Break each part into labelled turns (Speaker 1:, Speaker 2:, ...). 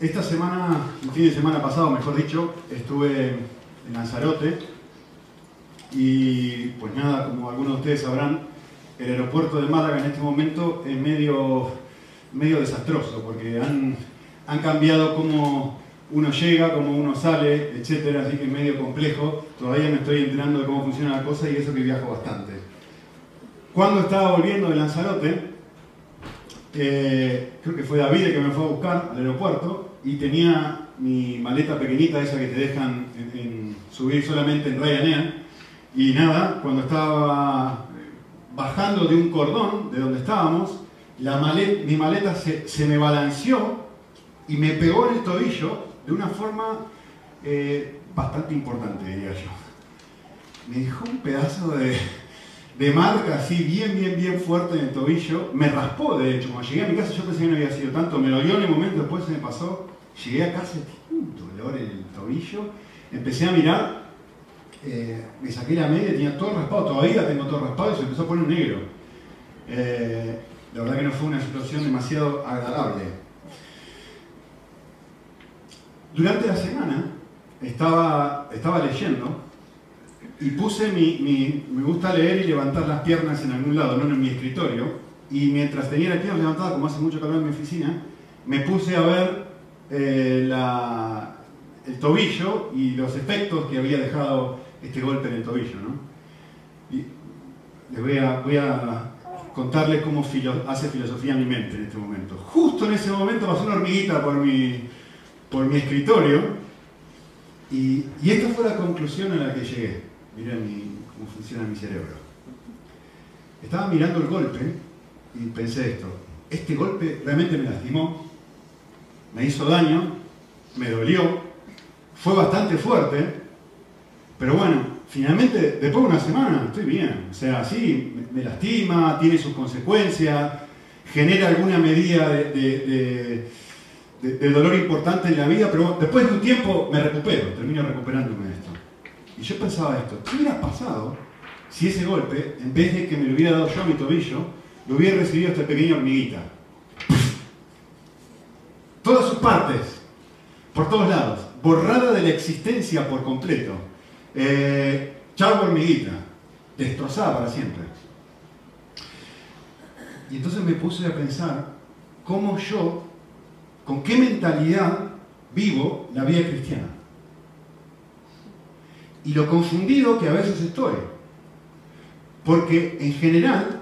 Speaker 1: esta semana, el fin de semana pasado, mejor dicho, estuve en Lanzarote y pues nada, como algunos de ustedes sabrán, el aeropuerto de Málaga en este momento es medio, medio desastroso porque han, han cambiado cómo uno llega, cómo uno sale, etcétera, así que es medio complejo. Todavía me estoy enterando de cómo funciona la cosa y eso que viajo bastante. Cuando estaba volviendo de Lanzarote, eh, creo que fue David el que me fue a buscar al aeropuerto y tenía mi maleta pequeñita, esa que te dejan subir solamente en Ryanair. Y nada, cuando estaba bajando de un cordón de donde estábamos, la mi maleta se, se, me balanceó y me pegó en el tobillo de una forma eh, bastante importante, diría yo. Me dejó un pedazo de, de marca así bien, bien, bien fuerte en el tobillo. Me raspó, de hecho. Cuando llegué a mi casa yo pensé que no había sido tanto. Me dolió en el momento, después se me pasó. Llegué a casa, un dolor en el tobillo. Empecé a mirar, eh, me saqué la media, tenía todo raspado. Todavía tengo todo raspado y se empezó a poner negro. Eh, la verdad que no fue una situación demasiado agradable. Durante la semana estaba, estaba leyendo y puse mi, Me gusta leer y levantar las piernas en algún lado, no en mi escritorio. Y mientras tenía las piernas levantadas, como hace mucho calor en mi oficina, me puse a ver eh, el tobillo y los efectos que había dejado este golpe en el tobillo. ¿no? Y les voy a, contarles cómo hace filosofía mi mente en este momento. Justo en ese momento pasó una hormiguita por mi, por mi escritorio y, y esta fue la conclusión a la que llegué. Miren cómo funciona mi cerebro. Estaba mirando el golpe y pensé esto. Este golpe realmente me lastimó, me hizo daño, me dolió, fue bastante fuerte, pero bueno, finalmente después de una semana estoy bien. O sea, sí, me lastima, tiene sus consecuencias, genera alguna medida de, dolor importante en la vida, pero después de un tiempo me recupero, termino recuperándome de. Y yo pensaba esto, ¿qué hubiera pasado si ese golpe, en vez de que me lo hubiera dado yo a mi tobillo, lo hubiera recibido esta pequeña hormiguita? Todas sus partes, por todos lados, borrada de la existencia por completo. Eh, hormiguita, destrozada para siempre. Y entonces me puse a pensar cómo yo, con qué mentalidad vivo la vida cristiana y lo confundido que a veces estoy. Porque en general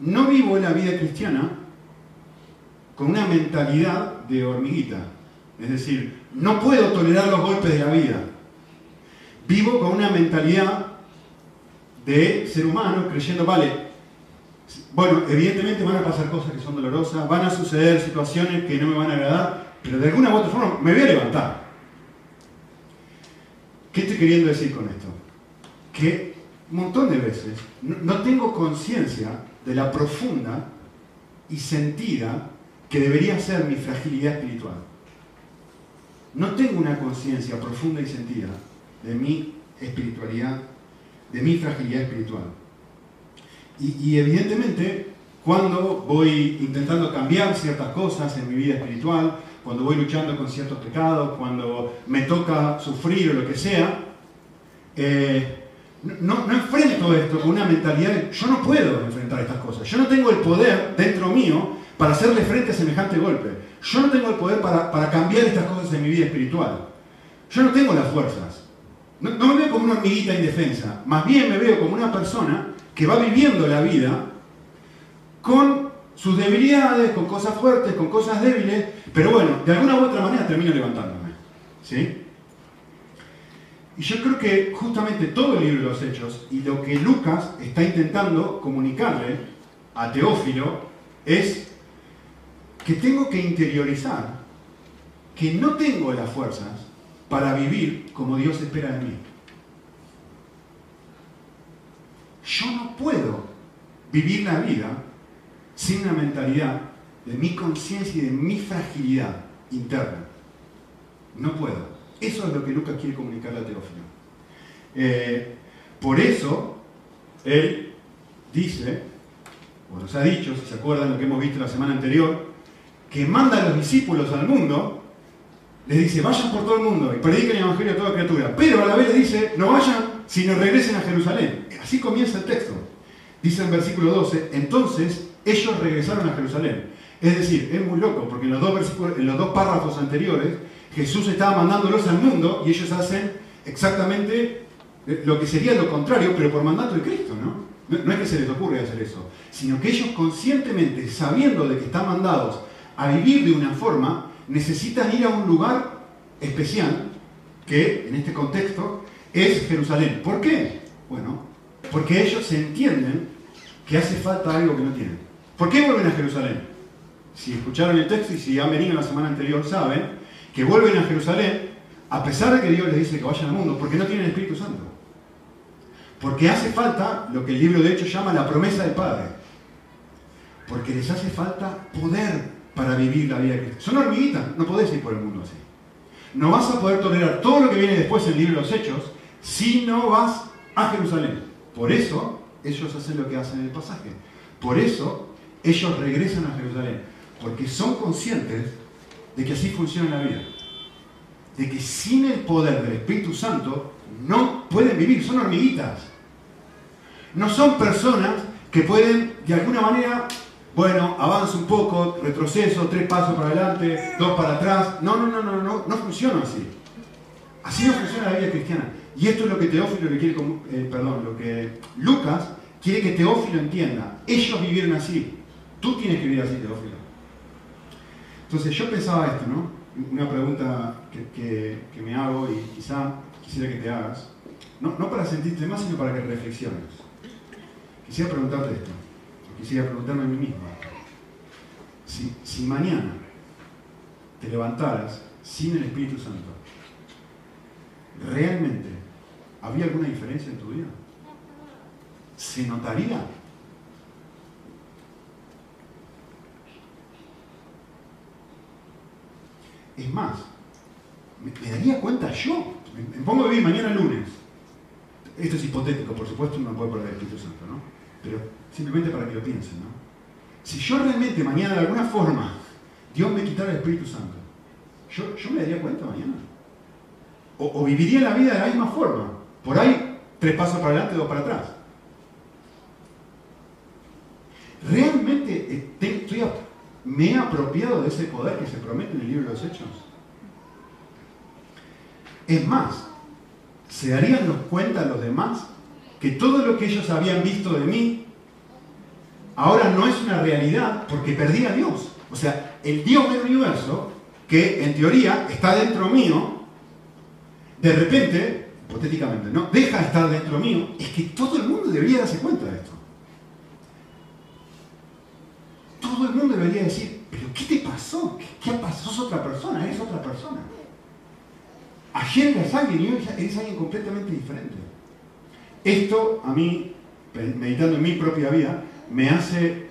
Speaker 1: no vivo la vida cristiana con una mentalidad de hormiguita. Es decir, no puedo tolerar los golpes de la vida. Vivo con una mentalidad de ser humano creyendo, vale, bueno, evidentemente van a pasar cosas que son dolorosas, van a suceder situaciones que no me van a agradar, pero de alguna u otra forma me voy a levantar. ¿Qué estoy queriendo decir con esto? Que un montón de veces no tengo conciencia de la profunda y sentida que debería ser mi fragilidad espiritual. No tengo una conciencia profunda y sentida de mi espiritualidad, de mi fragilidad espiritual. Y, y, evidentemente, cuando voy intentando cambiar ciertas cosas en mi vida espiritual, cuando voy luchando con ciertos pecados, cuando me toca sufrir o lo que sea, eh, no, no, enfrento esto con una mentalidad de yo no puedo enfrentar estas cosas, yo no tengo el poder dentro mío para hacerle frente a semejante golpe, yo no tengo el poder para, cambiar estas cosas en mi vida espiritual, yo no tengo las fuerzas, no me veo como una hormiguita indefensa, más bien me veo como una persona que va viviendo la vida con sus debilidades, con cosas fuertes, con cosas débiles, pero bueno, de alguna u otra manera termino levantándome. ¿Sí? Y yo creo que justamente todo el libro de los Hechos y lo que Lucas está intentando comunicarle a Teófilo es que tengo que interiorizar que no tengo las fuerzas para vivir como Dios espera de mí. Yo no puedo vivir la vida sin una mentalidad de mi conciencia y de mi fragilidad interna. No puedo. Eso es lo que Lucas quiere comunicarle a Teófilo. Eh, por eso, él dice, o nos ha dicho, si se acuerdan lo que hemos visto la semana anterior, que manda a los discípulos al mundo les dice, vayan por todo el mundo y prediquen el Evangelio a toda criatura. Pero a la vez dice, no vayan, sino regresen a Jerusalén. Así comienza el texto. Dice en versículo 12, entonces ellos regresaron a Jerusalén. Es decir, es muy loco, porque en los dos, párrafos anteriores Jesús estaba mandándolos al mundo y ellos hacen exactamente lo que sería lo contrario, pero por mandato de Cristo, ¿no? No, es que se les ocurre hacer eso, sino que ellos conscientemente, sabiendo de que están mandados a vivir de una forma, necesitan ir a un lugar especial, que en este contexto es Jerusalén. ¿Por qué? Bueno, porque ellos entienden que hace falta algo que no tienen. ¿Por qué vuelven a Jerusalén? Si escucharon el texto y si han venido la semana anterior, saben que vuelven a Jerusalén a pesar de que Dios les dice que vayan al mundo, porque no tienen el Espíritu Santo. Porque hace falta lo que el libro de Hechos llama la promesa del Padre. Porque les hace falta poder para vivir la vida de Cristo. Son hormiguitas, no podés ir por el mundo así. No vas a poder tolerar todo lo que viene después en el libro de los Hechos si no vas a Jerusalén. Por eso ellos hacen lo que hacen en el pasaje. Por eso ellos regresan a Jerusalén. Porque son conscientes de que así funciona la vida. De que sin el poder del Espíritu Santo no pueden vivir, son hormiguitas. No son personas que pueden de alguna manera bueno, avanza un poco, retroceso, tres pasos para adelante, dos para atrás. No, no, no, no, no, no funciona así. Así no funciona la vida cristiana. Y esto es lo que Teófilo le quiere, eh, perdón, lo que Lucas quiere que Teófilo entienda. Ellos vivieron así. Tú tienes que vivir así, Teófilo. Entonces yo pensaba esto, ¿no? Una pregunta que, me hago y quizá quisiera que te hagas. No, no para sentirte más, sino para que reflexiones. Quisiera preguntarte esto quisiera preguntarme a mí mismo, si, si mañana te levantaras sin el Espíritu Santo, ¿realmente habría alguna diferencia en tu vida? ¿Se notaría? Es más, me, daría cuenta yo. Me, pongo a vivir mañana lunes. Esto es hipotético, por supuesto, no puede perder el Espíritu Santo, ¿no? Pero simplemente para que lo piensen, ¿no? Si yo realmente mañana de alguna forma Dios me quitara el Espíritu Santo, yo, yo me daría cuenta mañana. O, viviría la vida de la misma forma. Por ahí, tres pasos para adelante, dos para atrás. ¿Realmente me he apropiado de ese poder que se promete en el libro de los Hechos? Es más, ¿se darían cuenta los demás que todo lo que ellos habían visto de mí ahora no es una realidad porque perdí a Dios. O sea, el Dios del universo, que en teoría está dentro mío, de repente, hipotéticamente, no, deja de estar dentro mío, es que todo el mundo debería darse cuenta de esto. Todo el mundo debería decir, pero ¿qué te pasó? ¿Qué, pasó? Sos otra persona, eres otra persona. Ayer eras alguien y hoy eres alguien completamente diferente. Esto a mí, meditando en mi propia vida, me hace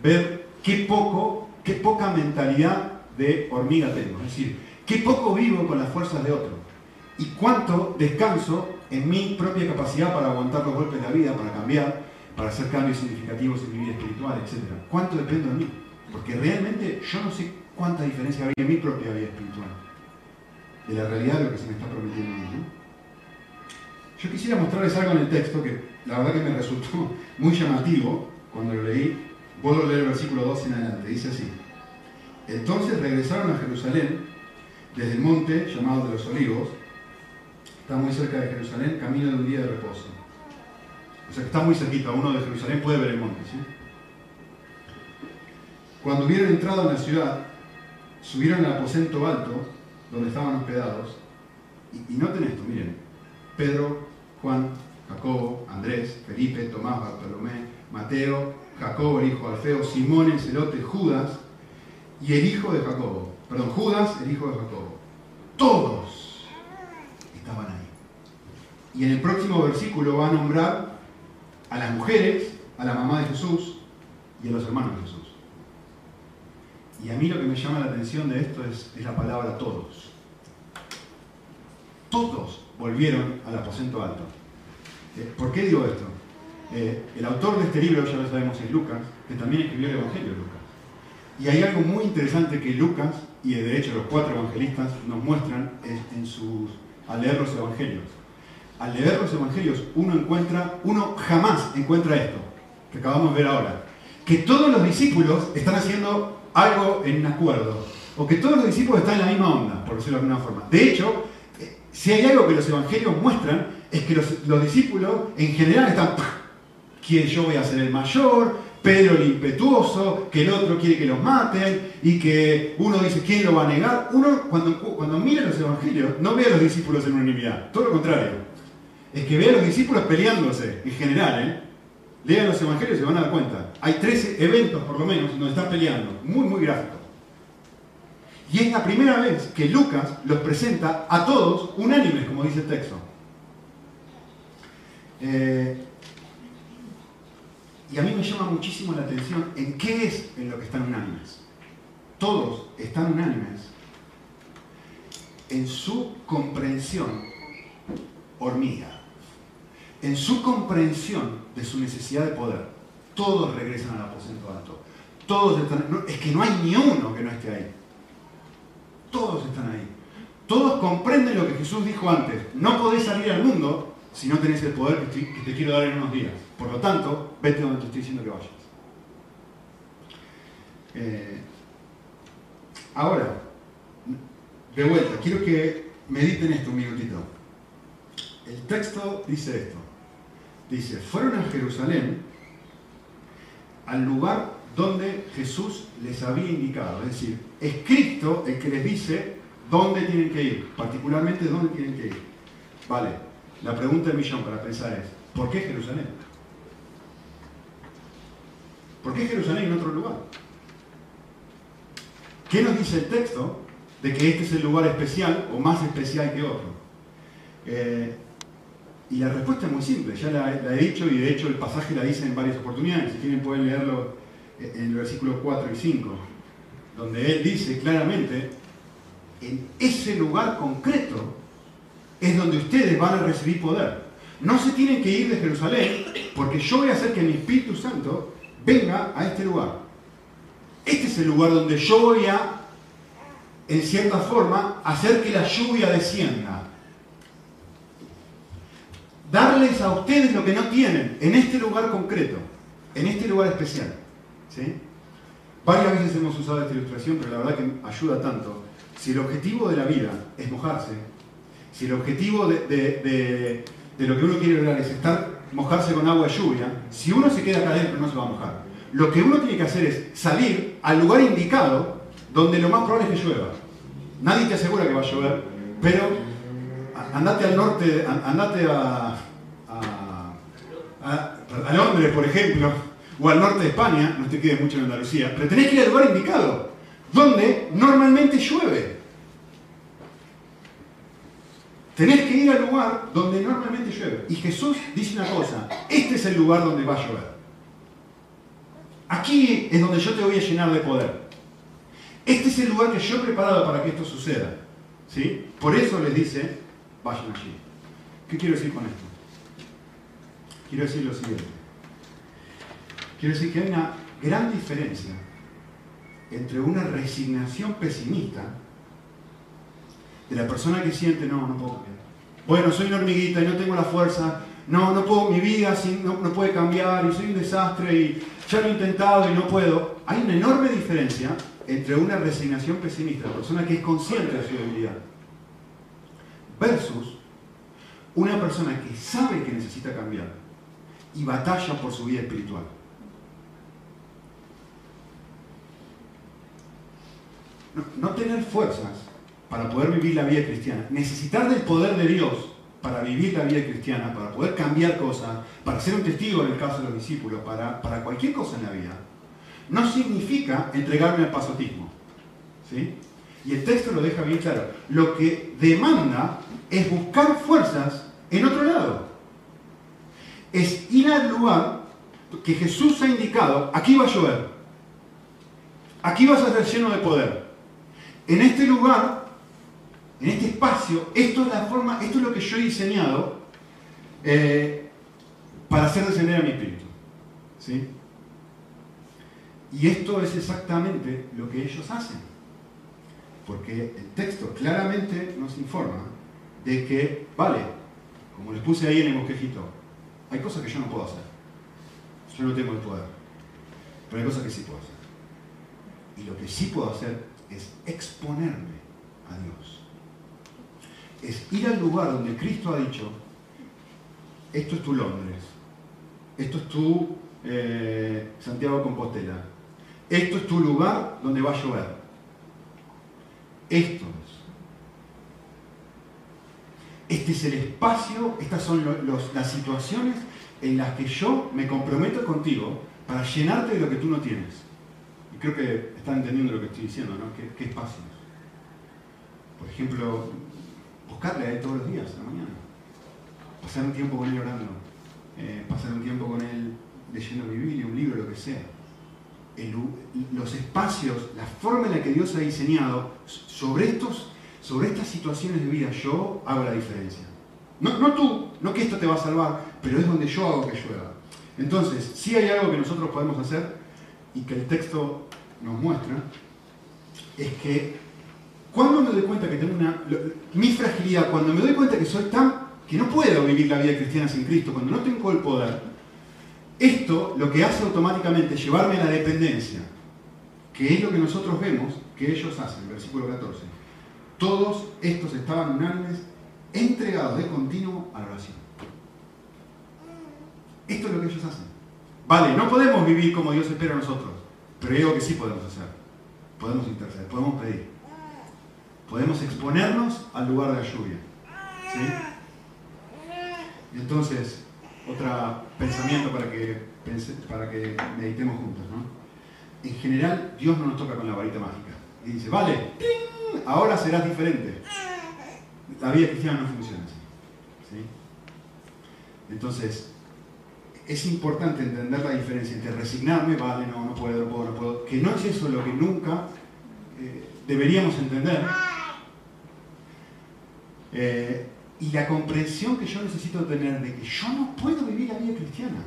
Speaker 1: ver qué poco, qué poca mentalidad de hormiga tengo. Es decir, qué poco vivo con las fuerzas de otro. Y cuánto descanso en mi propia capacidad para aguantar los golpes de la vida, para cambiar, para hacer cambios significativos en mi vida espiritual, etc. ¿Cuánto dependo de mí? Porque realmente yo no sé cuánta diferencia habría en mi propia vida espiritual de la realidad de lo que se me está prometiendo a mí. Yo quisiera mostrarles algo en el texto que la verdad que me resultó muy llamativo cuando lo leí. Puedo leer el versículo 2 en adelante. Dice así. Entonces regresaron a Jerusalén desde el monte llamado de los olivos. Está muy cerca de Jerusalén, camino de un día de reposo. O sea que está muy cerquita. Uno de Jerusalén puede ver el monte. Cuando hubieron entrado en la ciudad, subieron al aposento alto donde estaban hospedados. Y, noten esto, miren. Pedro, Juan, Jacobo, Andrés, Felipe, Tomás, Bartolomé, Mateo, Jacobo, el hijo de Alfeo, Simón, el celote, Judas y el hijo de Jacobo. Perdón, Judas, el hijo de Jacobo. Todos estaban ahí. Y en el próximo versículo va a nombrar a las mujeres, a la mamá de Jesús y a los hermanos de Jesús. Y a mí lo que me llama la atención de esto es, la palabra todos. Todos volvieron al aposento alto. Eh, ¿Por qué digo esto? Eh, el autor de este libro, ya lo sabemos, es Lucas, que también escribió el Evangelio de Lucas. Y hay algo muy interesante que Lucas y de derecho los cuatro evangelistas nos muestran en sus, al leer los evangelios. Al leer los evangelios uno encuentra, uno jamás encuentra esto, que acabamos de ver ahora, que todos los discípulos están haciendo algo en acuerdo, o que todos los discípulos están en la misma onda, por decirlo de alguna forma. De hecho, eh, si hay algo que los evangelios muestran, es que los, discípulos en general están, que yo voy a ser el mayor, Pedro el impetuoso, que el otro quiere que los maten, y que uno dice, ¿quién lo va a negar? Uno, cuando, cuando mira los evangelios, no ve a los discípulos en unanimidad, todo lo contrario. Es que ve a los discípulos peleándose, en general, ¿eh? Lean los evangelios y se van a dar cuenta. Hay 13 eventos, por lo menos, donde están peleando. Muy, muy gráfico. Y es la primera vez que Lucas los presenta a todos unánimes, como dice el texto. Eh, y a mí me llama muchísimo la atención en qué es en lo que están unánimes. Todos están unánimes en su comprensión hormiga, en su comprensión de su necesidad de poder. Todos regresan al aposento alto. Todos están, es que no hay ni uno que no esté ahí. Todos están ahí. Todos comprenden lo que Jesús dijo antes. No podés salir al mundo si no tenés el poder que te quiero dar en unos días. Por lo tanto, vete donde te estoy diciendo que vayas. Eh, ahora, de vuelta, quiero que mediten esto un minutito. El texto dice esto. Dice, fueron a Jerusalén, al lugar donde Jesús les había indicado. Es decir, es Cristo el que les dice dónde tienen que ir, particularmente dónde tienen que ir. Vale, la pregunta del millón para pensar es, ¿por qué Jerusalén? ¿Por qué Jerusalén en otro lugar? ¿Qué nos dice el texto de que este es el lugar especial o más especial que otro? Eh, y la respuesta es muy simple, ya la, he dicho y de hecho el pasaje la dice en varias oportunidades, si quieren pueden leerlo en el versículo 4 y 5, donde él dice claramente, en ese lugar concreto es donde ustedes van a recibir poder. No se tienen que ir de Jerusalén porque yo voy a hacer que mi Espíritu Santo venga a este lugar. Este es el lugar donde yo voy a, en cierta forma, hacer que la lluvia descienda. Darles a ustedes lo que no tienen en este lugar concreto, en este lugar especial. ¿sí? Varias veces hemos usado esta ilustración, pero la verdad que ayuda tanto. Si el objetivo de la vida es mojarse, si el objetivo de, lo que uno quiere lograr es estar mojarse con agua de lluvia, si uno se queda acá adentro no se va a mojar. Lo que uno tiene que hacer es salir al lugar indicado donde lo más probable es que llueva. Nadie te asegura que va a llover, pero andate al norte, andate a, a, Londres, por ejemplo, o al norte de España, no te quedes mucho en Andalucía, pero tenés que ir al lugar indicado, donde normalmente llueve. Tenés que ir al lugar donde normalmente llueve. Y Jesús dice una cosa, este es el lugar donde va a llover. Aquí es donde yo te voy a llenar de poder. Este es el lugar que yo he preparado para que esto suceda. ¿Sí? Por eso les dice, vayan allí. ¿Qué quiero decir con esto? Quiero decir lo siguiente. Quiero decir que hay una gran diferencia entre una resignación pesimista de la persona que siente, no, no puedo cambiar. Bueno, soy una hormiguita y no tengo la fuerza, no, no puedo, mi vida no, no puede cambiar y soy un desastre y ya lo he intentado y no puedo. Hay una enorme diferencia entre una resignación pesimista, la persona que es consciente de su debilidad, versus una persona que sabe que necesita cambiar y batalla por su vida espiritual. no tener fuerzas para poder vivir la vida cristiana, necesitar del poder de Dios para vivir la vida cristiana, para poder cambiar cosas, para ser un testigo en el caso de los discípulos, para, para cualquier cosa en la vida, no significa entregarme al pasotismo. ¿sí? Y el texto lo deja bien claro. Lo que demanda es buscar fuerzas en otro lado. Es ir al lugar que Jesús ha indicado, aquí va a llover. Aquí vas a ser lleno de poder. En este lugar en este espacio, esto es la forma, esto es lo que yo he diseñado eh, para hacer descender a mi espíritu. ¿sí? Y esto es exactamente lo que ellos hacen. Porque el texto claramente nos informa de que, vale, como les puse ahí en el bosquejito, hay cosas que yo no puedo hacer. Yo no tengo el poder. Pero hay cosas que sí puedo hacer. Y lo que sí puedo hacer es exponerme a Dios. Es ir al lugar donde Cristo ha dicho, esto es tu Londres, esto es tu eh, Santiago Compostela, esto es tu lugar donde va a llover. Esto es. Este es el espacio, estas son las situaciones en las que yo me comprometo contigo para llenarte de lo que tú no tienes. Y creo que están entendiendo lo que estoy diciendo, ¿no? ¿Qué, qué espacios? Por ejemplo, buscarle a él todos los días, a la mañana. Pasar un tiempo con él orando. Eh, pasar un tiempo con él leyendo mi Biblia, un libro, lo que sea. los espacios, la forma en la que Dios ha diseñado sobre, estos, sobre estas situaciones de vida, yo hago la diferencia. No, no tú, no que esto te va a salvar, pero es donde yo hago que llueva. Entonces, si hay algo que nosotros podemos hacer y que el texto nos muestra, es que cuando me doy cuenta que tengo una... mi fragilidad, cuando me doy cuenta que soy tan... que no puedo vivir la vida cristiana sin Cristo, cuando no tengo el poder, esto lo que hace automáticamente es llevarme a la dependencia, que es lo que nosotros vemos que ellos hacen, versículo 14. Todos estos estaban unánimes, entregados de continuo a la oración. Esto es lo que ellos hacen. Vale, no podemos vivir como Dios espera a nosotros, pero algo que sí podemos hacer. Podemos interceder, podemos pedir. Podemos exponernos al lugar de la lluvia. ¿Sí? Entonces, otro pensamiento para que, para que meditemos juntos. En general, Dios no nos toca con la varita mágica. Y dice, vale, ahora serás diferente. La vida cristiana no funciona así. ¿sí? Entonces, es importante entender la diferencia entre resignarme, vale, no, no puedo, no puedo, no puedo, que no es eso lo que nunca eh, deberíamos entender. Eh, y la comprensión que yo necesito tener de que yo no puedo vivir la vida cristiana.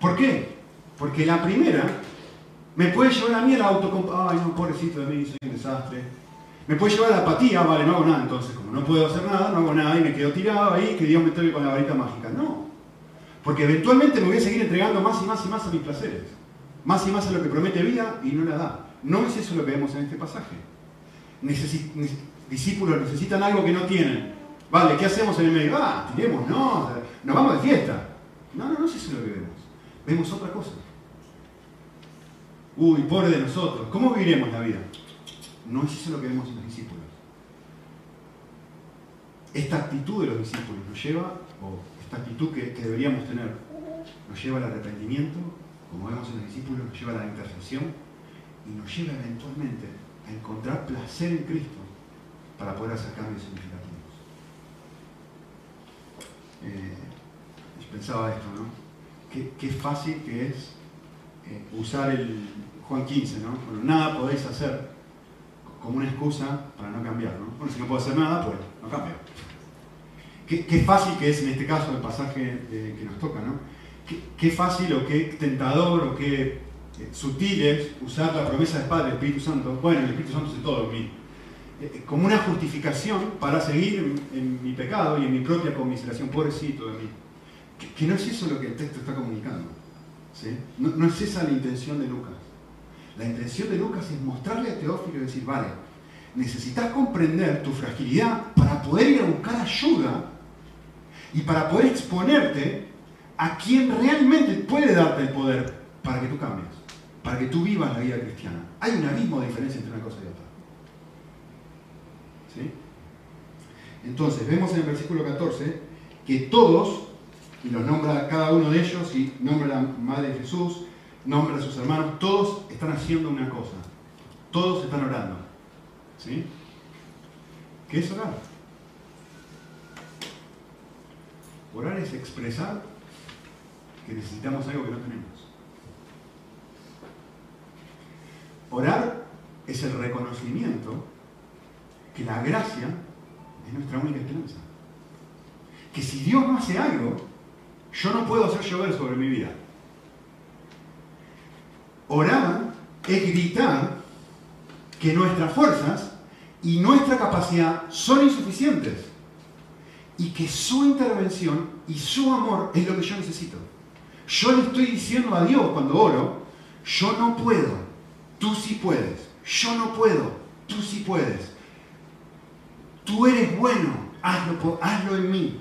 Speaker 1: ¿Por qué? Porque la primera me puede llevar a mí el auto, ay no, pobrecito de mí, soy un desastre. Me puede llevar a la apatía, vale, no hago nada, entonces como no puedo hacer nada, no hago nada y me quedo tirado ahí, que Dios me toque con la varita mágica. No, porque eventualmente me voy a seguir entregando más y más y más a mis placeres, más y más a lo que promete vida y no la da. No es eso lo que vemos en este pasaje. discípulos necesitan algo que no tienen. Vale, ¿qué hacemos en el medio? Ah, tiremos, no, nos vamos de fiesta. No, no, no es eso lo que vemos. Vemos otra cosa. Uy, pobre de nosotros. ¿Cómo viviremos la vida? No es eso lo que vemos en los discípulos. Esta actitud de los discípulos nos lleva, o esta actitud que, deberíamos tener, nos lleva al arrepentimiento, como vemos en los discípulos, nos lleva a la intercesión y nos lleva eventualmente a encontrar placer en Cristo para poder hacer cambios significativos. Eh, pensaba esto, ¿no? Qué, fácil que es eh, usar el Juan 15, ¿no? Bueno, nada podéis hacer como una excusa para no cambiar, ¿no? Bueno, si no puedo hacer nada, pues no cambio. Qué, fácil que es en este caso el pasaje que nos toca, ¿no? Qué, fácil o qué tentador o qué eh, sutil es usar la promesa de Padre, Espíritu Santo. Bueno, el Espíritu Santo es todo en mí eh, como una justificación para seguir en, mi pecado y en mi propia conmiseración, pobrecito de mí. Que, no es eso lo que el texto está comunicando. No, no, es esa la intención de Lucas. La intención de Lucas es mostrarle a Teófilo y decir, vale, necesitas comprender tu fragilidad para poder ir a buscar ayuda y para poder exponerte a quien realmente puede darte el poder para que tú cambies, para que tú vivas la vida cristiana. Hay un abismo de diferencia entre una cosa y otra. Entonces, vemos en el versículo 14 que todos, y los nombra cada uno de ellos, y nombra la Madre de Jesús, nombra a sus hermanos, todos están haciendo una cosa. Todos están orando. ¿Sí? ¿Qué es orar? Orar es expresar que necesitamos algo que no tenemos. Orar es el reconocimiento que la gracia es nuestra única esperanza. Que si Dios no hace algo, yo no puedo hacer llover sobre mi vida. Orar es gritar que nuestras fuerzas y nuestra capacidad son insuficientes. Y que su intervención y su amor es lo que yo necesito. Yo le estoy diciendo a Dios cuando oro, yo no puedo, tú sí puedes. Yo no puedo, tú sí puedes. Tú eres bueno, hazlo, hazlo en mí.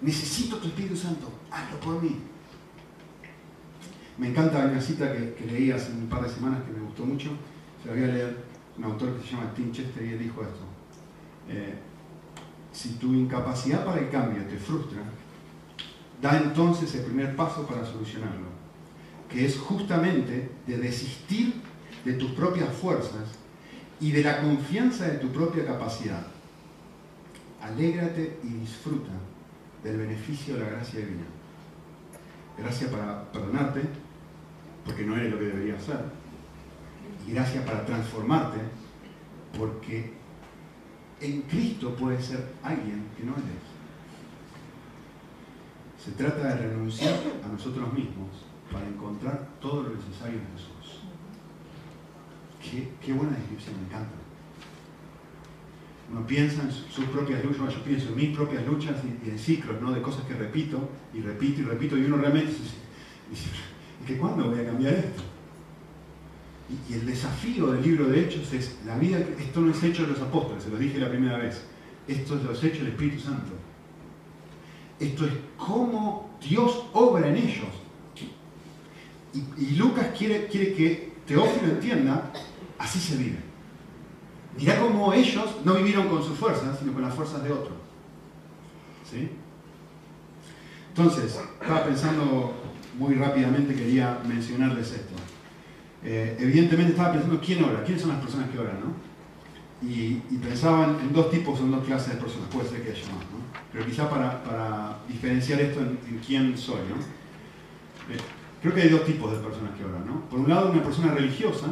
Speaker 1: Necesito tu Espíritu Santo, hazlo por mí. Me encanta una cita que, leí hace un par de semanas que me gustó mucho. Se la voy a leer un autor que se llama Tim Chester y él dijo esto. Eh, si tu incapacidad para el cambio te frustra, da entonces el primer paso para solucionarlo, que es justamente de desistir de tus propias fuerzas y de la confianza de tu propia capacidad. Alégrate y disfruta del beneficio de la gracia divina. Gracia para perdonarte, porque no eres lo que deberías ser. Y gracia para transformarte, porque en Cristo puedes ser alguien que no eres. Se trata de renunciar a nosotros mismos para encontrar todo lo necesario en Jesús. Qué, buena descripción, me encanta. Uno piensa en sus propias luchas, yo pienso en mis propias luchas y, en ciclos, ¿no? De cosas que repito y repito y repito, y uno realmente dice, ¿y cuándo voy a cambiar esto? Y, el desafío del libro de Hechos es, la vida, esto no es hecho de los apóstoles, se lo dije la primera vez, esto es los hechos del Espíritu Santo. Esto es cómo Dios obra en ellos. Y, Lucas quiere, quiere que Teófilo entienda, así se vive. Mirá cómo ellos no vivieron con sus fuerzas, sino con las fuerzas de otro. ¿Sí? Entonces, estaba pensando muy rápidamente, quería mencionarles esto. Eh, evidentemente estaba pensando quién ora, quiénes son las personas que oran, ¿no? Y, pensaban en dos tipos, en dos clases de personas, puede ser que haya más, ¿no? Pero quizá para, diferenciar esto en, quién soy, ¿no? Eh, creo que hay dos tipos de personas que oran, ¿no? Por un lado, una persona religiosa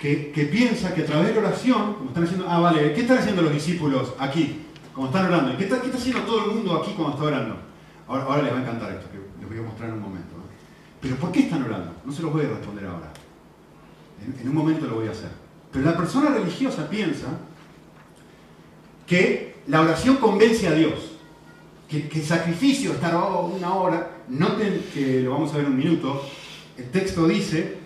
Speaker 1: que, piensa que a través de la oración, como están haciendo, ah, vale, ¿qué están haciendo los discípulos aquí? Como están orando. ¿Qué está, haciendo todo el mundo aquí cuando está orando? Ahora, les va a encantar esto, que voy a mostrar en un momento. Pero ¿por qué están orando? No se los voy a responder ahora. en un momento lo voy a hacer. Pero la persona religiosa piensa que la oración convence a Dios, que, el sacrificio, estar una hora, noten que lo vamos a ver en un minuto, el texto dice,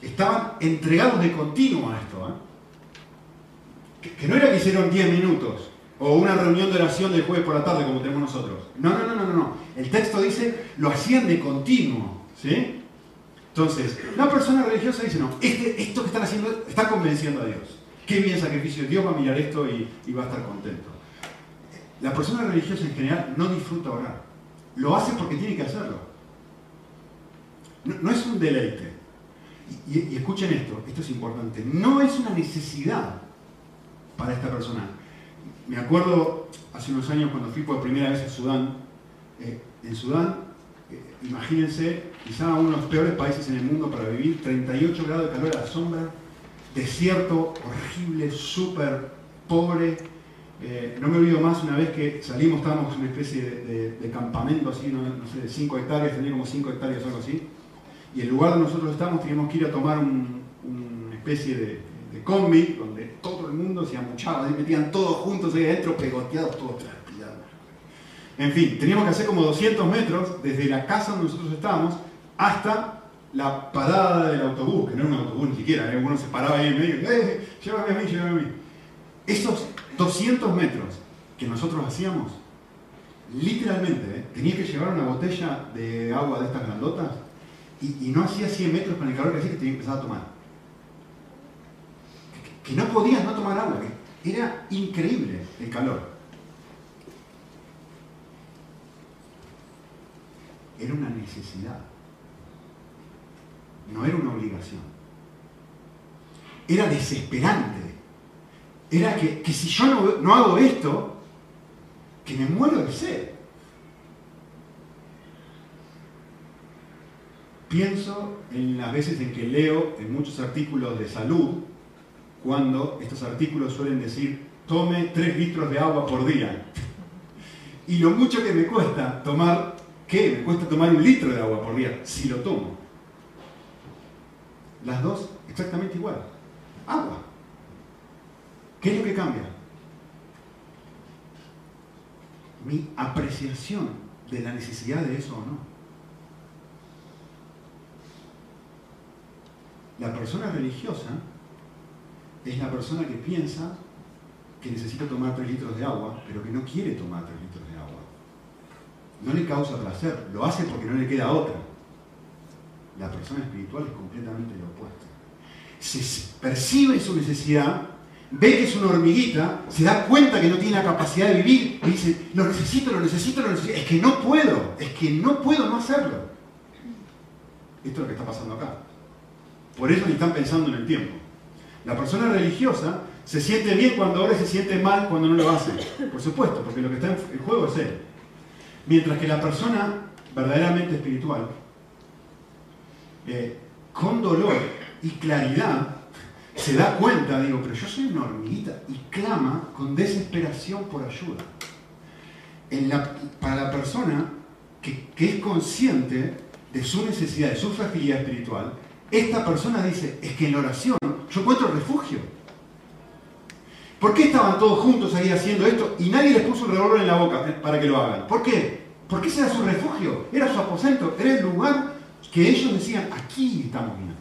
Speaker 1: estaban entregados de continuo a esto. ¿eh? Que, no era que hicieron 10 minutos o una reunión de oración del jueves por la tarde como tenemos nosotros. No, no, no, no, no. El texto dice, lo hacían de continuo. ¿Sí? Entonces, una persona religiosa dice, no, este, esto que están haciendo está convenciendo a Dios. Qué bien sacrificio, Dios va a mirar esto y, va a estar contento. La persona religiosa en general no disfruta orar. Lo hace porque tiene que hacerlo. No, es un deleite. Y, escuchen esto, esto es importante. No es una necesidad para esta persona. Me acuerdo hace unos años cuando fui por primera vez a Sudán. Eh, en Sudán imagínense, quizá uno de los peores países en el mundo para vivir, 38 grados de calor a la sombra, desierto horrible, súper pobre. Eh, no me olvido más una vez que salimos, estábamos en una especie de, campamento así, no, sé, de 5 hectáreas, tenía como 5 hectáreas o algo así. Y el lugar donde nosotros estábamos teníamos que ir a tomar una especie de, combi, todo el mundo se amuchaba, se metían todos juntos ahí adentro, pegoteados todos en fin, teníamos que hacer como 200 metros desde la casa donde nosotros estábamos hasta la parada del autobús, que no era un autobús ni siquiera, ¿eh? uno se paraba ahí en medio, ¡eh! Llévame a mí, llévame a mí. Esos 200 metros que nosotros hacíamos, literalmente, ¿eh? tenía que llevar una botella de agua de estas grandotas y, no hacía 100 metros con el calor que hacía que tenía que empezar a tomar. Que, que no podías no tomar agua, era increíble el calor. era una necesidad, no era una obligación. Era desesperante. Era que, si yo no, hago esto, que me muero de sed. Pienso en las veces en que leo en muchos artículos de salud, cuando estos artículos suelen decir, tome 3 litros de agua por día. Y lo mucho que me cuesta tomar ¿Qué? Me cuesta tomar un litro de agua por día si lo tomo. Las dos exactamente igual. Agua. ¿Qué es lo que cambia? Mi apreciación de la necesidad de eso o no. La persona religiosa es la persona que piensa que necesita tomar 3 litros de agua, pero que no quiere tomar 3 litros de agua. No le causa placer, lo hace porque no le queda otra. La persona espiritual es completamente lo opuesto. Se percibe su necesidad, ve que es una hormiguita, se da cuenta que no tiene la capacidad de vivir y dice, lo necesito, lo necesito, lo necesito. Es que no puedo, es que no puedo no hacerlo. Esto es lo que está pasando acá. Por eso ni están pensando en el tiempo. La persona religiosa se siente bien cuando ora y se siente mal cuando no lo hace. Por supuesto, porque lo que está en juego es él. Mientras que la persona verdaderamente espiritual, eh, con dolor y claridad, se da cuenta, digo, pero yo soy una hormiguita, y clama con desesperación por ayuda. para la persona que, que es consciente de su necesidad, de su fragilidad espiritual, esta persona dice, es que en la oración yo encuentro refugio. ¿Por qué estaban todos juntos ahí haciendo esto y nadie les puso un revólver en la boca para que lo hagan? ¿Por qué? Porque ese era su refugio, era su aposento, era el lugar que ellos decían, aquí estamos bien.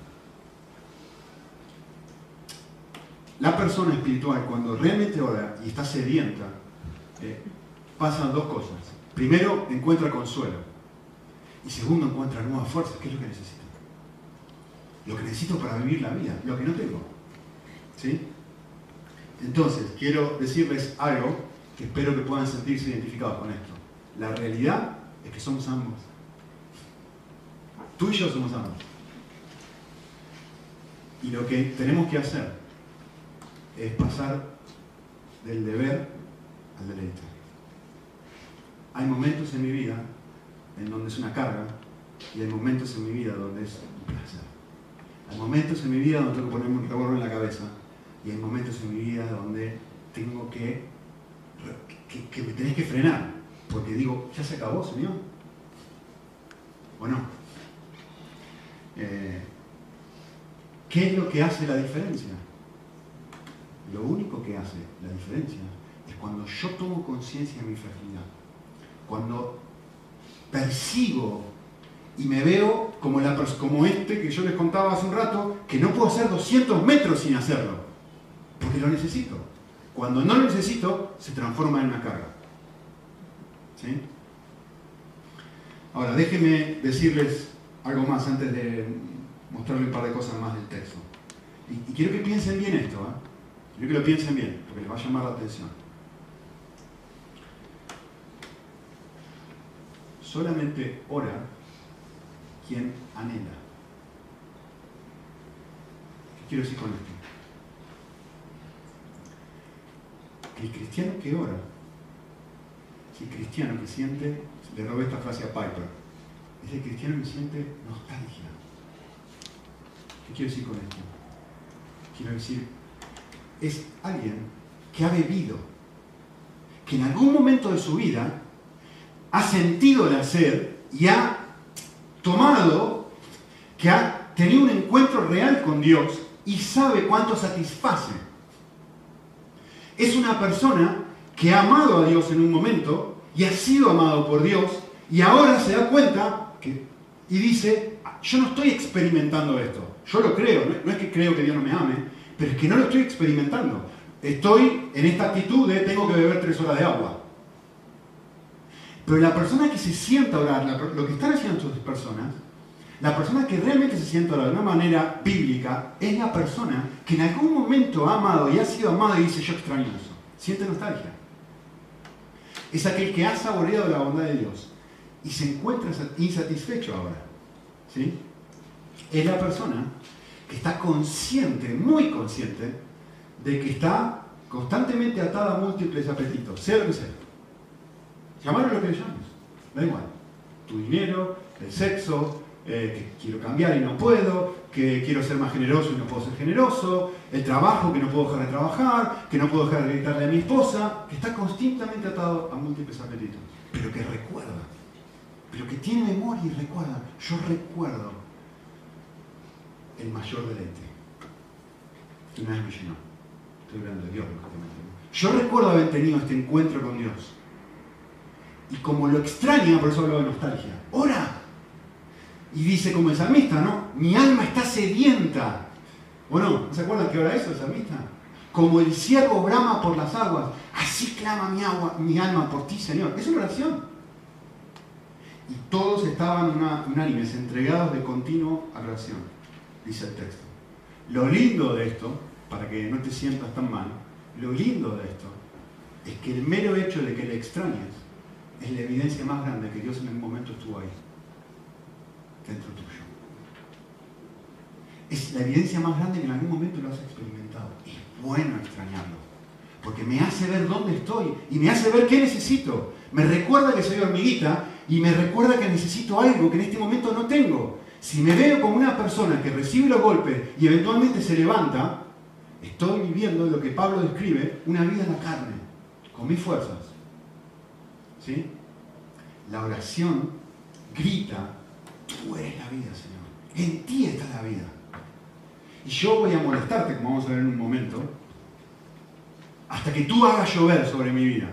Speaker 1: La persona espiritual, cuando realmente ora y está sedienta, eh, pasan dos cosas. Primero, encuentra consuelo. Y segundo, encuentra nuevas fuerzas. ¿Qué es lo que necesita? Lo que necesito para vivir la vida, lo que no tengo. ¿Sí? Entonces, quiero decirles algo que espero que puedan sentirse identificados con esto. La realidad es que somos ambos. Tú y yo somos ambos. Y lo que tenemos que hacer es pasar del deber al deleite. Hay momentos en mi vida en donde es una carga y hay momentos en mi vida donde es un placer. Hay momentos en mi vida donde tengo que ponerme un reborro en la cabeza y hay momentos en mi vida donde tengo que, que, me tenés que frenar, porque digo, ya se acabó, Señor. ¿O no? Eh, ¿Qué es lo que hace la diferencia? Lo único que hace la diferencia es cuando yo tomo conciencia de mi fragilidad, cuando percibo y me veo como, la, como este que yo les contaba hace un rato, que no puedo hacer 200 metros sin hacerlo, porque lo necesito. Cuando no lo necesito, se transforma en una carga. ¿Sí? Ahora, déjenme decirles algo más antes de mostrarles un par de cosas más del texto. Y, quiero que piensen bien esto, ¿eh? quiero que lo piensen bien, porque les va a llamar la atención. Solamente ora quien anhela. ¿Qué quiero decir con esto? el cristiano que ora, el cristiano que siente, le robé esta frase a Piper, es el cristiano que siente nostalgia. ¿Qué quiero decir con esto? Quiero decir, es alguien que ha bebido, que en algún momento de su vida ha sentido la sed y ha tomado, que ha tenido un encuentro real con Dios y sabe cuánto satisface. Es una persona que ha amado a Dios en un momento y ha sido amado por Dios y ahora se da cuenta y dice, yo no estoy experimentando esto. Yo lo creo, no es que creo que Dios no me ame, pero es que no lo estoy experimentando. Estoy en esta actitud de tengo que beber tres horas de agua. Pero la persona que se sienta orar, lo que están haciendo estas personas, la persona que realmente se sienta orar de una manera bíblica, es la persona que en algún momento ha amado y ha sido amado y dice, yo extraño eso. Siente nostalgia. Es aquel que ha saboreado la bondad de Dios y se encuentra insatisfecho ahora. ¿Sí? Es la persona que está consciente, muy consciente, de que está constantemente atada a múltiples apetitos, sea lo que sea. Llamarlo lo que le da igual. Tu dinero, el sexo, eh, que quiero cambiar y no puedo, que quiero ser más generoso y no puedo ser generoso, el trabajo, que no puedo dejar de trabajar, que no puedo dejar de gritarle a mi esposa, que está constantemente atado a múltiples apetitos, pero que recuerda, pero que tiene memoria y recuerda. Yo recuerdo el mayor deleite. Y una vez me llenó. Estoy hablando de Dios, Yo recuerdo haber tenido este encuentro con Dios. Y como lo extraña, por eso hablo de nostalgia, ora. Y dice como el salmista, ¿no? Mi alma está sedienta. ¿O no? ¿No se acuerdan que ora eso el salmista? Como el ciervo brama por las aguas, así clama mi alma por ti, Señor. Es una oración. Y todos estaban unánimes, entregados de continuo a oración, dice el texto. Lo lindo de esto, para que no te sientas tan mal, lo lindo de esto es que el mero hecho de que le extrañes es la evidencia más grande que Dios en un momento estuvo ahí, dentro tuyo. Es la evidencia más grande que en algún momento lo has experimentado. Es bueno extrañarlo, porque me hace ver dónde estoy y me hace ver qué necesito. Me recuerda que soy hormiguita y me recuerda que necesito algo que en este momento no tengo. Si me veo como una persona que recibe los golpes y eventualmente se levanta, estoy viviendo lo que Pablo describe, una vida en la carne, con mis fuerzas. La oración grita, tú eres la vida, Señor. En ti está la vida. Y yo voy a molestarte, como vamos a ver en un momento, hasta que tú hagas llover sobre mi vida.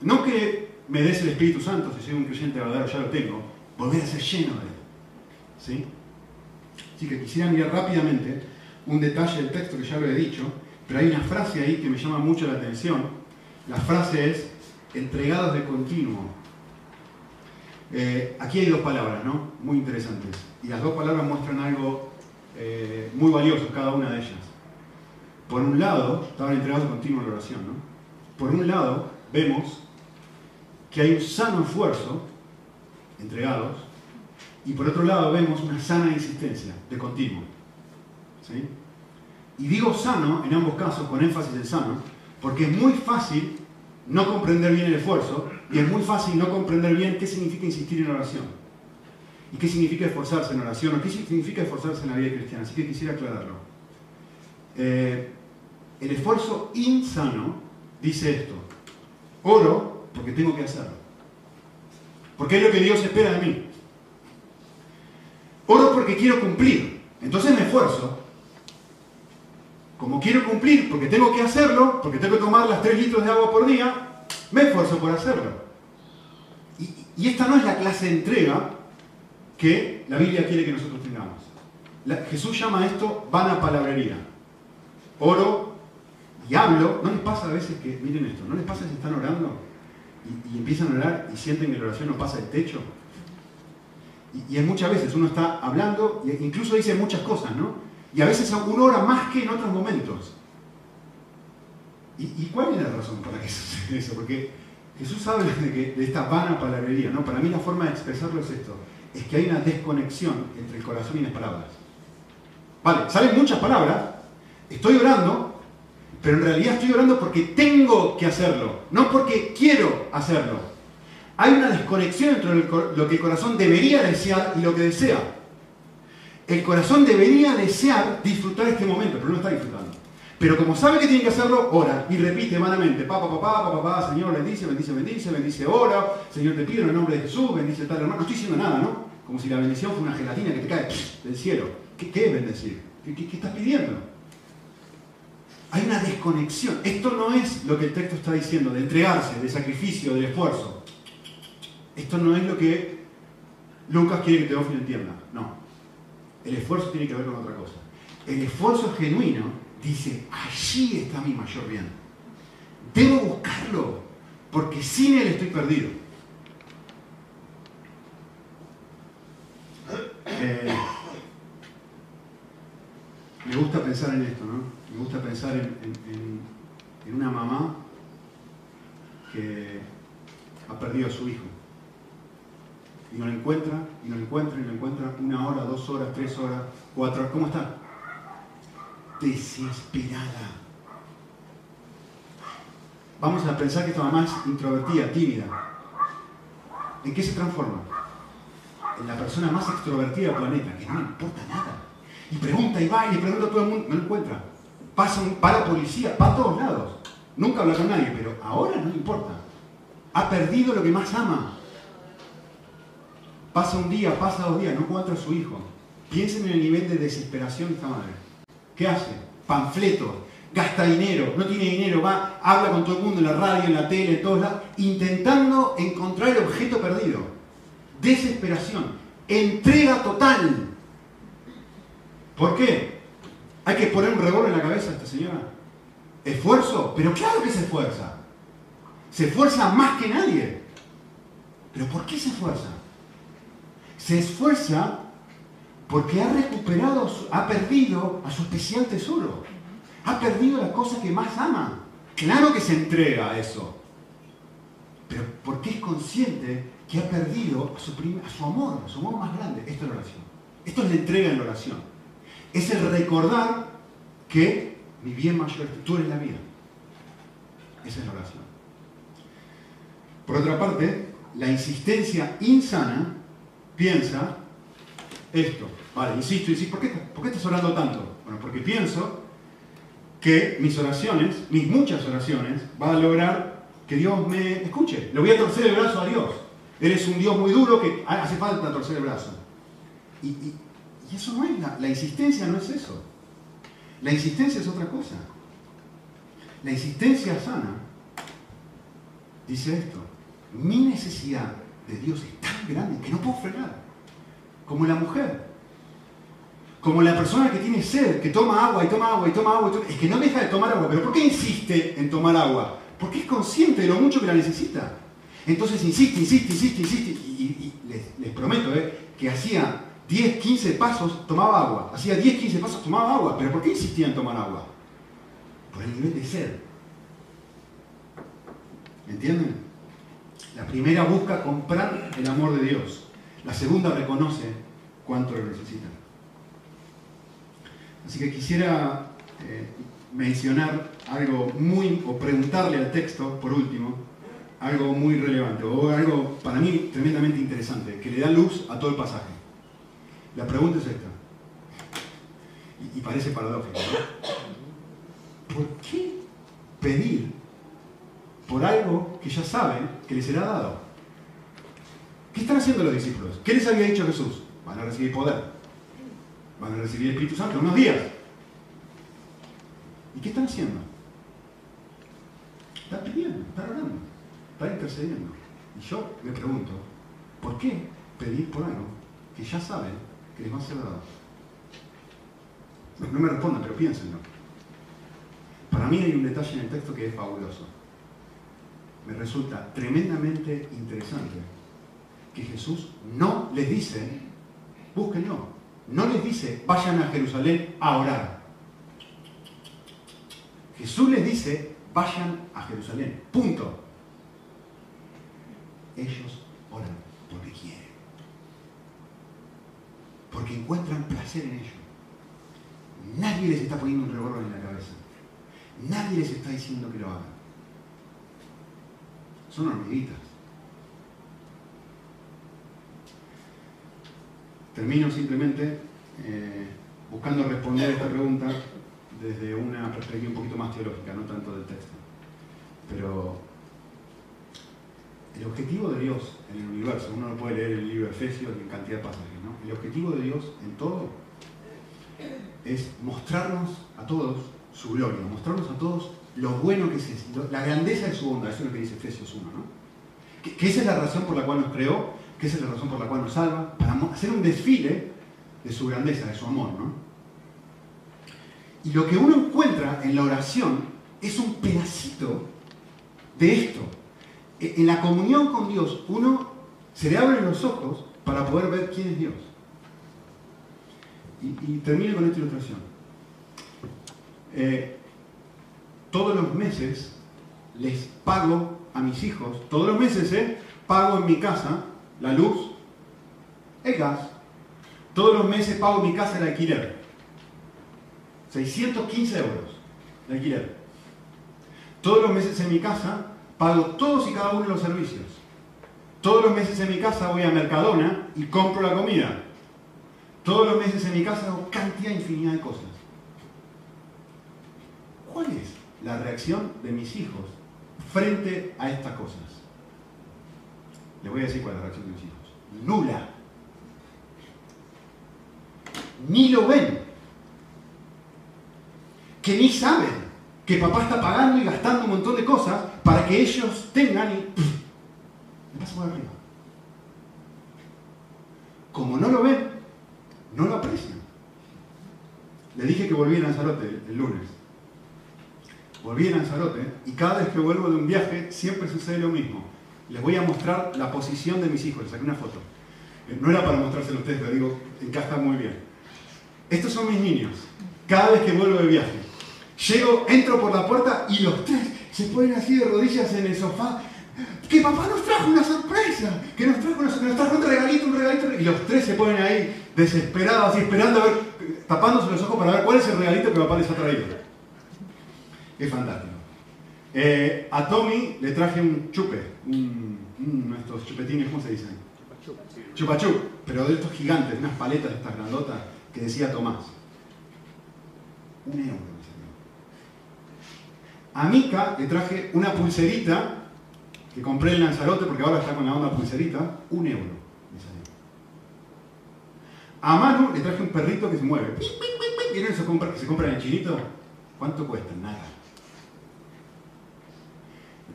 Speaker 1: No que me des el Espíritu Santo, si soy un creyente verdadero, ya lo tengo, volver a ser lleno de él. ¿Sí? Así que quisiera mirar rápidamente un detalle del texto que ya lo he dicho, pero hay una frase ahí que me llama mucho la atención. La frase es, entregados de continuo. Eh, aquí hay dos palabras, ¿no? Muy interesantes. Y las dos palabras muestran algo eh, muy valioso, cada una de ellas. Por un lado, estaban entregados de continuo a la oración, ¿no? Por un lado, vemos que hay un sano esfuerzo, entregados, y por otro lado vemos una sana insistencia, de continuo. ¿sí? Y digo sano en ambos casos, con énfasis en sano, porque es muy fácil no comprender bien el esfuerzo y es muy fácil no comprender bien qué significa insistir en oración. Y qué significa esforzarse en oración o qué significa esforzarse en la vida cristiana. Así que quisiera aclararlo. Eh, el esfuerzo insano dice esto. Oro porque tengo que hacerlo. Porque es lo que Dios espera de mí. Oro porque quiero cumplir. Entonces me esfuerzo. Como quiero cumplir, porque tengo que hacerlo, porque tengo que tomar las 3 litros de agua por día, me esfuerzo por hacerlo. Y, esta no es la clase de entrega que la Biblia quiere que nosotros tengamos. Jesús llama esto vana palabrería. Oro y hablo. ¿No les pasa a veces que, miren esto, ¿no les pasa si están orando y, y empiezan a orar y sienten que la oración no pasa el techo? Y, es muchas veces uno está hablando e incluso dice muchas cosas, ¿no? Y a veces uno ora más que en otros momentos. ¿Y, cuál es la razón para que suceda eso? Porque Jesús habla de, que, de esta vana palabrería, ¿no? Para mí la forma de expresarlo es esto, es que hay una desconexión entre el corazón y las palabras. Vale, salen muchas palabras, estoy orando, pero en realidad estoy orando porque tengo que hacerlo, no porque quiero hacerlo. Hay una desconexión entre lo que el corazón debería desear y lo que desea. El corazón debería desear disfrutar este momento, pero no está disfrutando. Pero como sabe que tiene que hacerlo, ora y repite vanamente, papá, papá, papá, papá, Señor, bendice, bendice, bendice, bendice, ora, Señor, te pido en el nombre de Jesús, bendice tal hermano. No estoy diciendo nada, ¿no? Como si la bendición fuera una gelatina que te cae del cielo. ¿Qué, es bendecir? ¿Qué, estás pidiendo? Hay una desconexión. Esto no es lo que el texto está diciendo, de entregarse, de sacrificio, de esfuerzo. Esto no es lo que Lucas quiere que Teófilo entienda. No. El esfuerzo tiene que ver con otra cosa. El esfuerzo genuino dice, allí está mi mayor bien. Debo buscarlo, porque sin él estoy perdido. Eh, me gusta pensar en esto, ¿no? Me gusta pensar en una mamá que ha perdido a su hijo y no lo encuentra, y no lo encuentra, y no lo encuentra, una hora, dos horas, tres horas, cuatro horas. ¿Cómo está? Desesperada. Vamos a pensar que esta mamá es introvertida, tímida. ¿En qué se transforma? En la persona más extrovertida del planeta, que no le importa nada. Y pregunta y va y le pregunta a todo el mundo, no lo encuentra. Pasa un, la policía, va a todos lados. Nunca habla con nadie, pero ahora no le importa. Ha perdido lo que más ama, Pasa un día, pasa dos días, no encuentra a su hijo. Piensen en el nivel de desesperación de esta madre. ¿Qué hace? Panfletos. gasta dinero, no tiene dinero, va, habla con todo el mundo en la radio, en la tele, en todos lados, intentando encontrar el objeto perdido. Desesperación, entrega total. ¿Por qué? Hay que poner un revólver en la cabeza a esta señora. ¿Esfuerzo? Pero claro que se esfuerza. Se esfuerza más que nadie. ¿Pero por qué se esfuerza? Se esfuerza porque ha recuperado, ha perdido a su especial tesoro. Ha perdido la cosa que más ama. Claro que se entrega a eso. Pero porque es consciente que ha perdido a su, a su amor, a su amor más grande. Esto es la oración. Esto es la entrega en la oración. Es el recordar que mi bien mayor, tú eres la vida. Esa es la oración. Por otra parte, la insistencia insana piensa esto. Vale, insisto, insisto, ¿por qué, ¿por qué estás orando tanto? Bueno, porque pienso que mis oraciones, mis muchas oraciones, van a lograr que Dios me escuche. Le voy a torcer el brazo a Dios. Eres un Dios muy duro que hace falta torcer el brazo. Y, eso no es, la, la insistencia no es eso. La insistencia es otra cosa. La insistencia sana dice esto. Mi necesidad de Dios es tan grande que no puedo frenar. Como la mujer. Como la persona que tiene sed, que toma agua y toma agua y toma agua. Es que no deja de tomar agua. ¿Pero por qué insiste en tomar agua? Porque es consciente de lo mucho que la necesita. Entonces insiste, insiste, insiste, insiste. Y, les, prometo ¿eh? que hacía 10, 15 pasos, tomaba agua. Hacía 10, 15 pasos, tomaba agua. ¿Pero por qué insistía en tomar agua? Por el nivel de sed. ¿Entienden? La primera busca comprar el amor de Dios. La segunda reconoce cuánto lo necesita. Así que quisiera eh, mencionar algo muy, o preguntarle al texto, por último, algo muy relevante, o algo para mí tremendamente interesante, que le da luz a todo el pasaje. La pregunta es esta, y, parece paradójico, ¿no? ¿Por qué pedir por algo que ya saben que les será dado? ¿Qué están haciendo los discípulos? ¿Qué les había dicho Jesús? Van a recibir poder. Van a recibir el Espíritu Santo unos días. ¿Y qué están haciendo? Están pidiendo, están orando, están intercediendo. Y yo me pregunto, ¿por qué pedir por algo que ya saben que les va a ser dado? No, me respondan, pero piénsenlo. Para mí hay un detalle en el texto que es fabuloso. Me resulta tremendamente interesante que Jesús no les dice, búsquenlo, no les dice, vayan a Jerusalén a orar. Jesús les dice, vayan a Jerusalén, punto. Ellos oran porque quieren, porque encuentran placer en ello. Nadie les está poniendo un revólver en la cabeza. Nadie les está diciendo que lo hagan. Son hormiguitas. Termino simplemente eh, buscando responder esta pregunta desde una perspectiva un poquito más teológica, no tanto del texto. Pero el objetivo de Dios en el universo, uno lo puede leer en el libro de Efesios en cantidad de pasajes, ¿no? El objetivo de Dios en todo es mostrarnos a todos su gloria, mostrarnos a todos lo bueno que es, la grandeza de su bondad, eso es lo que dice Efesios 1, ¿no? Que, esa es la razón por la cual nos creó que esa es la razón por la cual nos salva, para hacer un desfile de su grandeza, de su amor. ¿no? Y lo que uno encuentra en la oración es un pedacito de esto. E, en la comunión con Dios, uno se le abren los ojos para poder ver quién es Dios. Y, termino con esta ilustración. Eh, todos los meses les pago a mis hijos, todos los meses eh, pago en mi casa la luz, el gas. Todos los meses pago mi casa el alquiler. 615 euros de alquiler. Todos los meses en mi casa pago todos y cada uno de los servicios. Todos los meses en mi casa voy a Mercadona y compro la comida. Todos los meses en mi casa hago cantidad infinidad de cosas. ¿Cuál es la reacción de mis hijos frente a estas cosas? Le voy a decir cuál es la reacción de mis hijos. Nula. Ni lo ven. Que ni saben. que papá está pagando y gastando un montón de cosas para que ellos tengan y me por arriba. Como no lo ven, no lo aprecian. Le dije que volví a Lanzarote el lunes. Volví a Lanzarote y cada vez que vuelvo de un viaje siempre sucede lo mismo. Les voy a mostrar la posición de mis hijos, les saqué una foto. Eh, no era para mostrárselo a ustedes, pero digo, encaja muy bien. Estos son mis niños. Cada vez que vuelvo de viaje. Llego, entro por la puerta y los tres se ponen así de rodillas en el sofá. Que papá nos trajo una sorpresa, que nos trajo, nos trajo un regalito, un regalito. Y los tres se ponen ahí desesperados, así esperando a ver, tapándose los ojos para ver cuál es el regalito que papá les ha traído. Es fantástico. Eh, a Tommy le traje un chupe, un, estos chupetines, ¿cómo se dicen? Chupachup, pero de estos gigantes, unas paletas de estas grandotas que decía Tomás. Un euro. A Mika le traje una pulserita que compré en Lanzarote porque ahora está con la onda pulserita, un euro. A Manu le traje un perrito que se mueve. ¿Vieron eso que se compra en el chinito? ¿Cuánto cuesta? Nada.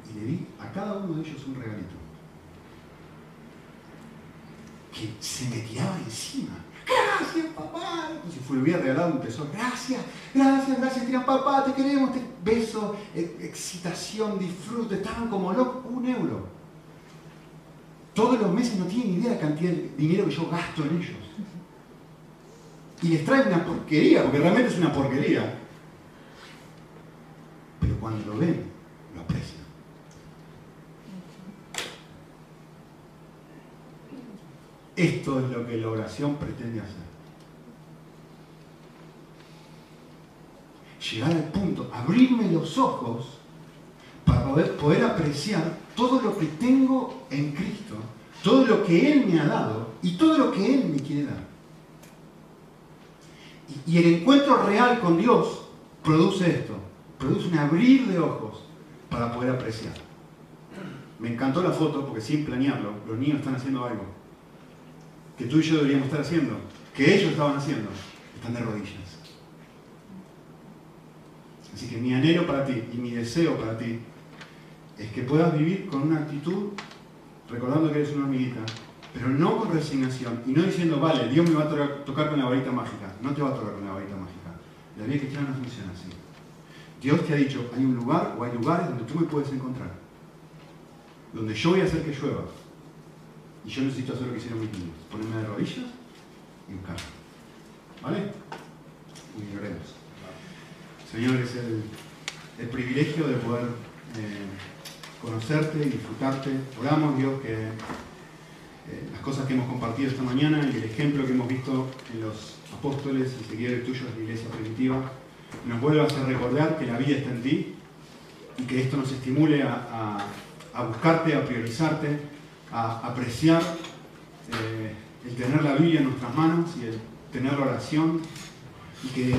Speaker 1: Y le di a cada uno de ellos un regalito. Que se me tiraba encima. Gracias, papá. Y si fue, hubiera regalado un tesoro. Gracias, gracias, gracias, tira, papá, te queremos. Te... Beso, excitación, disfrute. Estaban como locos. Un euro. Todos los meses no tienen idea de la cantidad de dinero que yo gasto en ellos. Y les trae una porquería, porque realmente es una porquería. Pero cuando lo ven, lo aprecian. Esto es lo que la oración pretende hacer. Llegar al punto, abrirme los ojos para poder, apreciar todo lo que tengo en Cristo, todo lo que Él me ha dado y todo lo que Él me quiere dar. Y, y el encuentro real con Dios produce esto, produce un abrir de ojos para poder apreciar. Me encantó la foto porque sin planearlo, los niños están haciendo algo que tú y yo deberíamos estar haciendo, que ellos estaban haciendo, están de rodillas. Así que mi anhelo para ti y mi deseo para ti es que puedas vivir con una actitud recordando que eres una amiguita, pero no con resignación y no diciendo, vale, Dios me va a tocar con la varita mágica. No te va a tocar con la varita mágica. La vida cristiana no funciona así. Dios te ha dicho, hay un lugar o hay lugares donde tú me puedes encontrar, donde yo voy a hacer que llueva, y yo necesito hacer lo que hicieron mis niños, ponerme de rodillas y buscar. ¿Vale? Y oremos. Señor, es el, privilegio de poder eh, conocerte y disfrutarte. Oramos, Dios, que eh, las cosas que hemos compartido esta mañana y el ejemplo que hemos visto en los apóstoles y seguidores tuyos de la iglesia primitiva, nos vuelvas a recordar que la vida está en ti y que esto nos estimule a buscarte, a priorizarte a apreciar eh, el tener la Biblia en nuestras manos y el tener la oración y que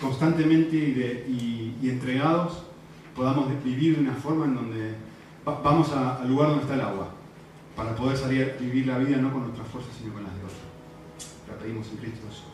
Speaker 1: constantemente y, entregados podamos vivir de una forma en donde vamos al lugar donde está el agua para poder salir a vivir la vida no con nuestras fuerzas sino con las de otros. La pedimos en Cristo Jesús.